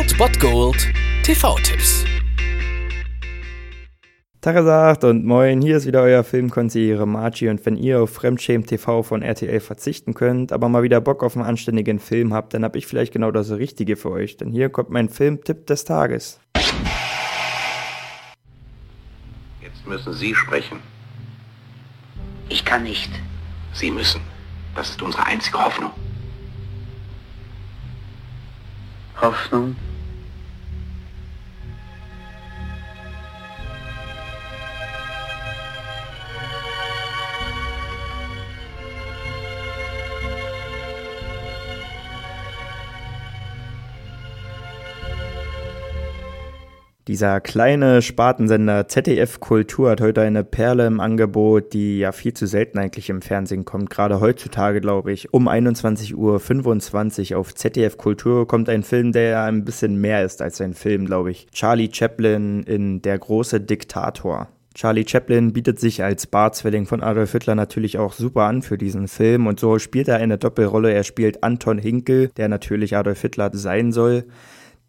Old Bot Gold TV-Tipps. Tagesagt und moin, hier ist wieder euer Filmkonsigliere Margie und wenn ihr auf Fremdschämen TV von RTL verzichten könnt, aber mal wieder Bock auf einen anständigen Film habt, dann hab ich vielleicht genau das Richtige für euch, denn hier kommt mein Filmtipp des Tages. Jetzt müssen Sie sprechen. Ich kann nicht. Sie müssen. Das ist unsere einzige Hoffnung. Hoffnung? Dieser kleine Spartensender ZDF Kultur hat heute eine Perle im Angebot, die ja viel zu selten eigentlich im Fernsehen kommt. Gerade heutzutage, glaube ich, um 21.25 Uhr auf ZDF Kultur kommt ein Film, der ein bisschen mehr ist als ein Film, glaube ich. Charlie Chaplin in Der große Diktator. Charlie Chaplin bietet sich als Barzwilling von Adolf Hitler natürlich auch super an für diesen Film und so spielt er eine Doppelrolle. Er spielt Anton Hinkel, der natürlich Adolf Hitler sein soll.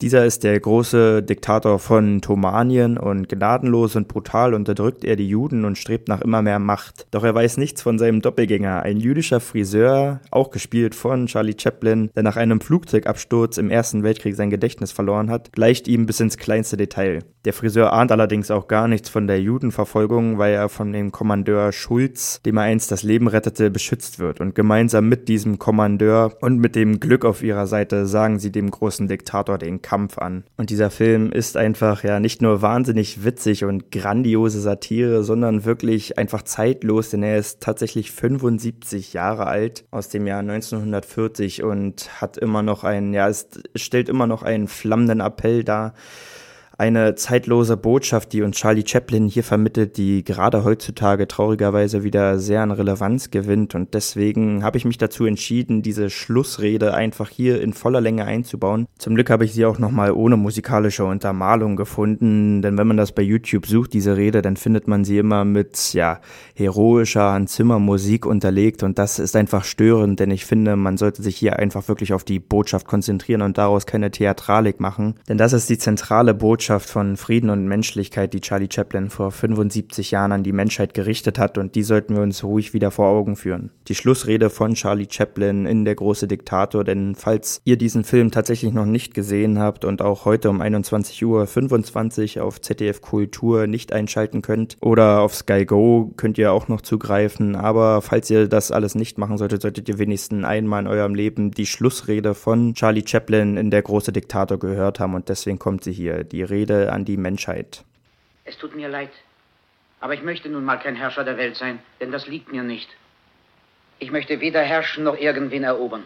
Dieser ist der große Diktator von Thomanien und gnadenlos und brutal unterdrückt er die Juden und strebt nach immer mehr Macht. Doch er weiß nichts von seinem Doppelgänger, ein jüdischer Friseur, auch gespielt von Charlie Chaplin, der nach einem Flugzeugabsturz im Ersten Weltkrieg sein Gedächtnis verloren hat, gleicht ihm bis ins kleinste Detail. Der Friseur ahnt allerdings auch gar nichts von der Judenverfolgung, weil er von dem Kommandeur Schulz, dem er einst das Leben rettete, beschützt wird. Und gemeinsam mit diesem Kommandeur und mit dem Glück auf ihrer Seite sagen sie dem großen Diktator den Kampf an. Und dieser Film ist einfach ja nicht nur wahnsinnig witzig und grandiose Satire, sondern wirklich einfach zeitlos, denn er ist tatsächlich 75 Jahre alt aus dem Jahr 1940 und hat immer noch einen, ja, es stellt immer noch einen flammenden Appell dar eine zeitlose Botschaft, die uns Charlie Chaplin hier vermittelt, die gerade heutzutage traurigerweise wieder sehr an Relevanz gewinnt. Und deswegen habe ich mich dazu entschieden, diese Schlussrede einfach hier in voller Länge einzubauen. Zum Glück habe ich sie auch nochmal ohne musikalische Untermalung gefunden, denn wenn man das bei YouTube sucht, diese Rede, dann findet man sie immer mit, ja, heroischer Hans Zimmer Musik unterlegt und das ist einfach störend, denn ich finde, man sollte sich hier einfach wirklich auf die Botschaft konzentrieren und daraus keine Theatralik machen, denn das ist die zentrale Botschaft Botschaft von Frieden und Menschlichkeit, die Charlie Chaplin vor 75 Jahren an die Menschheit gerichtet hat und die sollten wir uns ruhig wieder vor Augen führen. Die Schlussrede von Charlie Chaplin in Der große Diktator, denn falls ihr diesen Film tatsächlich noch nicht gesehen habt und auch heute um 21.25 Uhr auf ZDF Kultur nicht einschalten könnt oder auf Sky Go könnt ihr auch noch zugreifen, aber falls ihr das alles nicht machen solltet, solltet ihr wenigstens einmal in eurem Leben die Schlussrede von Charlie Chaplin in Der große Diktator gehört haben und deswegen kommt sie hier. Die Rede Rede an die Menschheit. Es tut mir leid, aber ich möchte nun mal kein Herrscher der Welt sein, denn das liegt mir nicht. Ich möchte weder herrschen noch irgendwen erobern,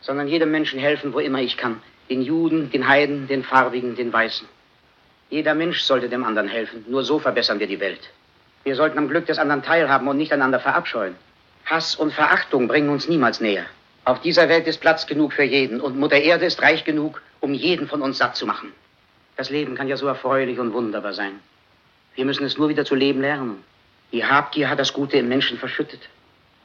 sondern jedem Menschen helfen, wo immer ich kann. Den Juden, den Heiden, den Farbigen, den Weißen. Jeder Mensch sollte dem anderen helfen. Nur so verbessern wir die Welt. Wir sollten am Glück des anderen teilhaben und nicht einander verabscheuen. Hass und Verachtung bringen uns niemals näher. Auf dieser Welt ist Platz genug für jeden und Mutter Erde ist reich genug, um jeden von uns satt zu machen. Das Leben kann ja so erfreulich und wunderbar sein. Wir müssen es nur wieder zu leben lernen. Die Habgier hat das Gute im Menschen verschüttet.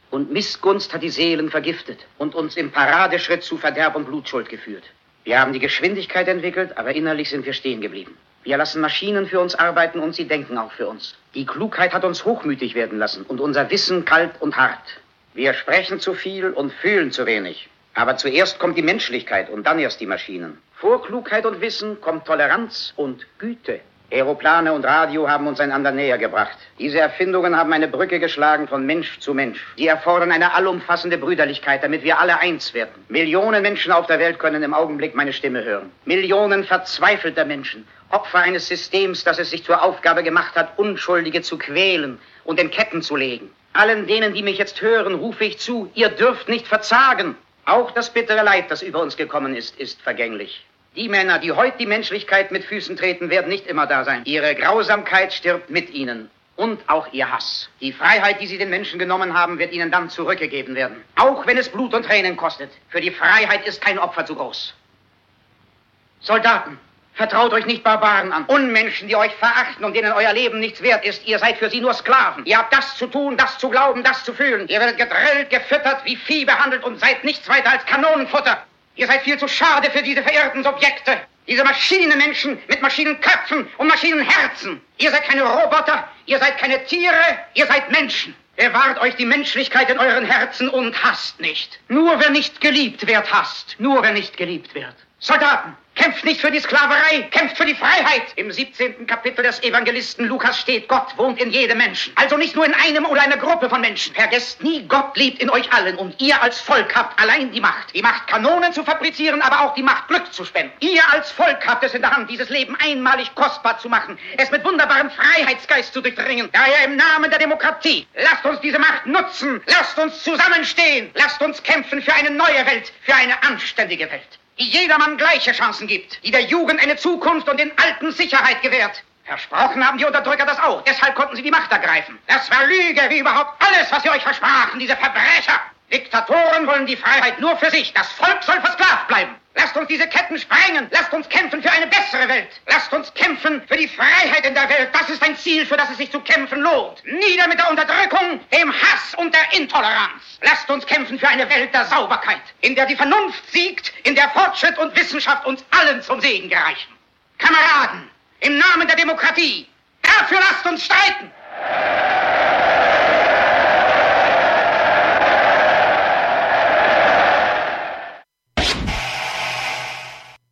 Und Missgunst hat die Seelen vergiftet und uns im Paradeschritt zu Verderb und Blutschuld geführt. Wir haben die Geschwindigkeit entwickelt, aber innerlich sind wir stehen geblieben. Wir lassen Maschinen für uns arbeiten und sie denken auch für uns. Die Klugheit hat uns hochmütig werden lassen und unser Wissen kalt und hart. Wir sprechen zu viel und fühlen zu wenig. Aber zuerst kommt die Menschlichkeit und dann erst die Maschinen. Vor Klugheit und Wissen kommt Toleranz und Güte. Aeroplane und Radio haben uns einander näher gebracht. Diese Erfindungen haben eine Brücke geschlagen von Mensch zu Mensch. Die erfordern eine allumfassende Brüderlichkeit, damit wir alle eins werden. Millionen Menschen auf der Welt können im Augenblick meine Stimme hören. Millionen verzweifelter Menschen, Opfer eines Systems, das es sich zur Aufgabe gemacht hat, Unschuldige zu quälen und in Ketten zu legen. Allen denen, die mich jetzt hören, rufe ich zu, ihr dürft nicht verzagen. Auch das bittere Leid, das über uns gekommen ist, ist vergänglich. Die Männer, die heute die Menschlichkeit mit Füßen treten, werden nicht immer da sein. Ihre Grausamkeit stirbt mit ihnen. Und auch ihr Hass. Die Freiheit, die sie den Menschen genommen haben, wird ihnen dann zurückgegeben werden. Auch wenn es Blut und Tränen kostet. Für die Freiheit ist kein Opfer zu groß. Soldaten, vertraut euch nicht Barbaren an. Unmenschen, die euch verachten und denen euer Leben nichts wert ist. Ihr seid für sie nur Sklaven. Ihr habt das zu tun, das zu glauben, das zu fühlen. Ihr werdet gedrillt, gefüttert, wie Vieh behandelt und seid nichts weiter als Kanonenfutter. Ihr seid viel zu schade für diese verirrten Subjekte. Diese Maschinenmenschen mit Maschinenköpfen und Maschinenherzen. Ihr seid keine Roboter, ihr seid keine Tiere, ihr seid Menschen. Bewahrt euch die Menschlichkeit in euren Herzen und hasst nicht. Nur wer nicht geliebt wird, hasst. Nur wer nicht geliebt wird. Soldaten, kämpft nicht für die Sklaverei, kämpft für die Freiheit. Im 17. Kapitel des Evangelisten Lukas steht, Gott wohnt in jedem Menschen. Also nicht nur in einem oder einer Gruppe von Menschen. Vergesst nie, Gott lebt in euch allen und ihr als Volk habt allein die Macht. Die Macht, Kanonen zu fabrizieren, aber auch die Macht, Glück zu spenden. Ihr als Volk habt es in der Hand, dieses Leben einmalig kostbar zu machen, es mit wunderbarem Freiheitsgeist zu durchdringen. Daher im Namen der Demokratie, lasst uns diese Macht nutzen, lasst uns zusammenstehen, lasst uns kämpfen für eine neue Welt, für eine anständige Welt die jedermann gleiche Chancen gibt, die der Jugend eine Zukunft und den Alten Sicherheit gewährt. Versprochen haben die Unterdrücker das auch. Deshalb konnten sie die Macht ergreifen. Das war Lüge, wie überhaupt alles, was sie euch versprachen, diese Verbrecher. Diktatoren wollen die Freiheit nur für sich. Das Volk soll versklavt bleiben. Lasst uns diese Ketten sprengen. Lasst uns kämpfen für eine bessere Welt. Lasst uns kämpfen für die Freiheit in der Welt. Das ist ein Ziel, für das es sich zu kämpfen lohnt. Nieder mit der Unterdrückung, dem Hass und der Intoleranz. Lasst uns kämpfen für eine Welt der Sauberkeit, in der die Vernunft siegt, in der Fortschritt und Wissenschaft uns allen zum Segen gereichen. Kameraden, im Namen der Demokratie, dafür lasst uns streiten.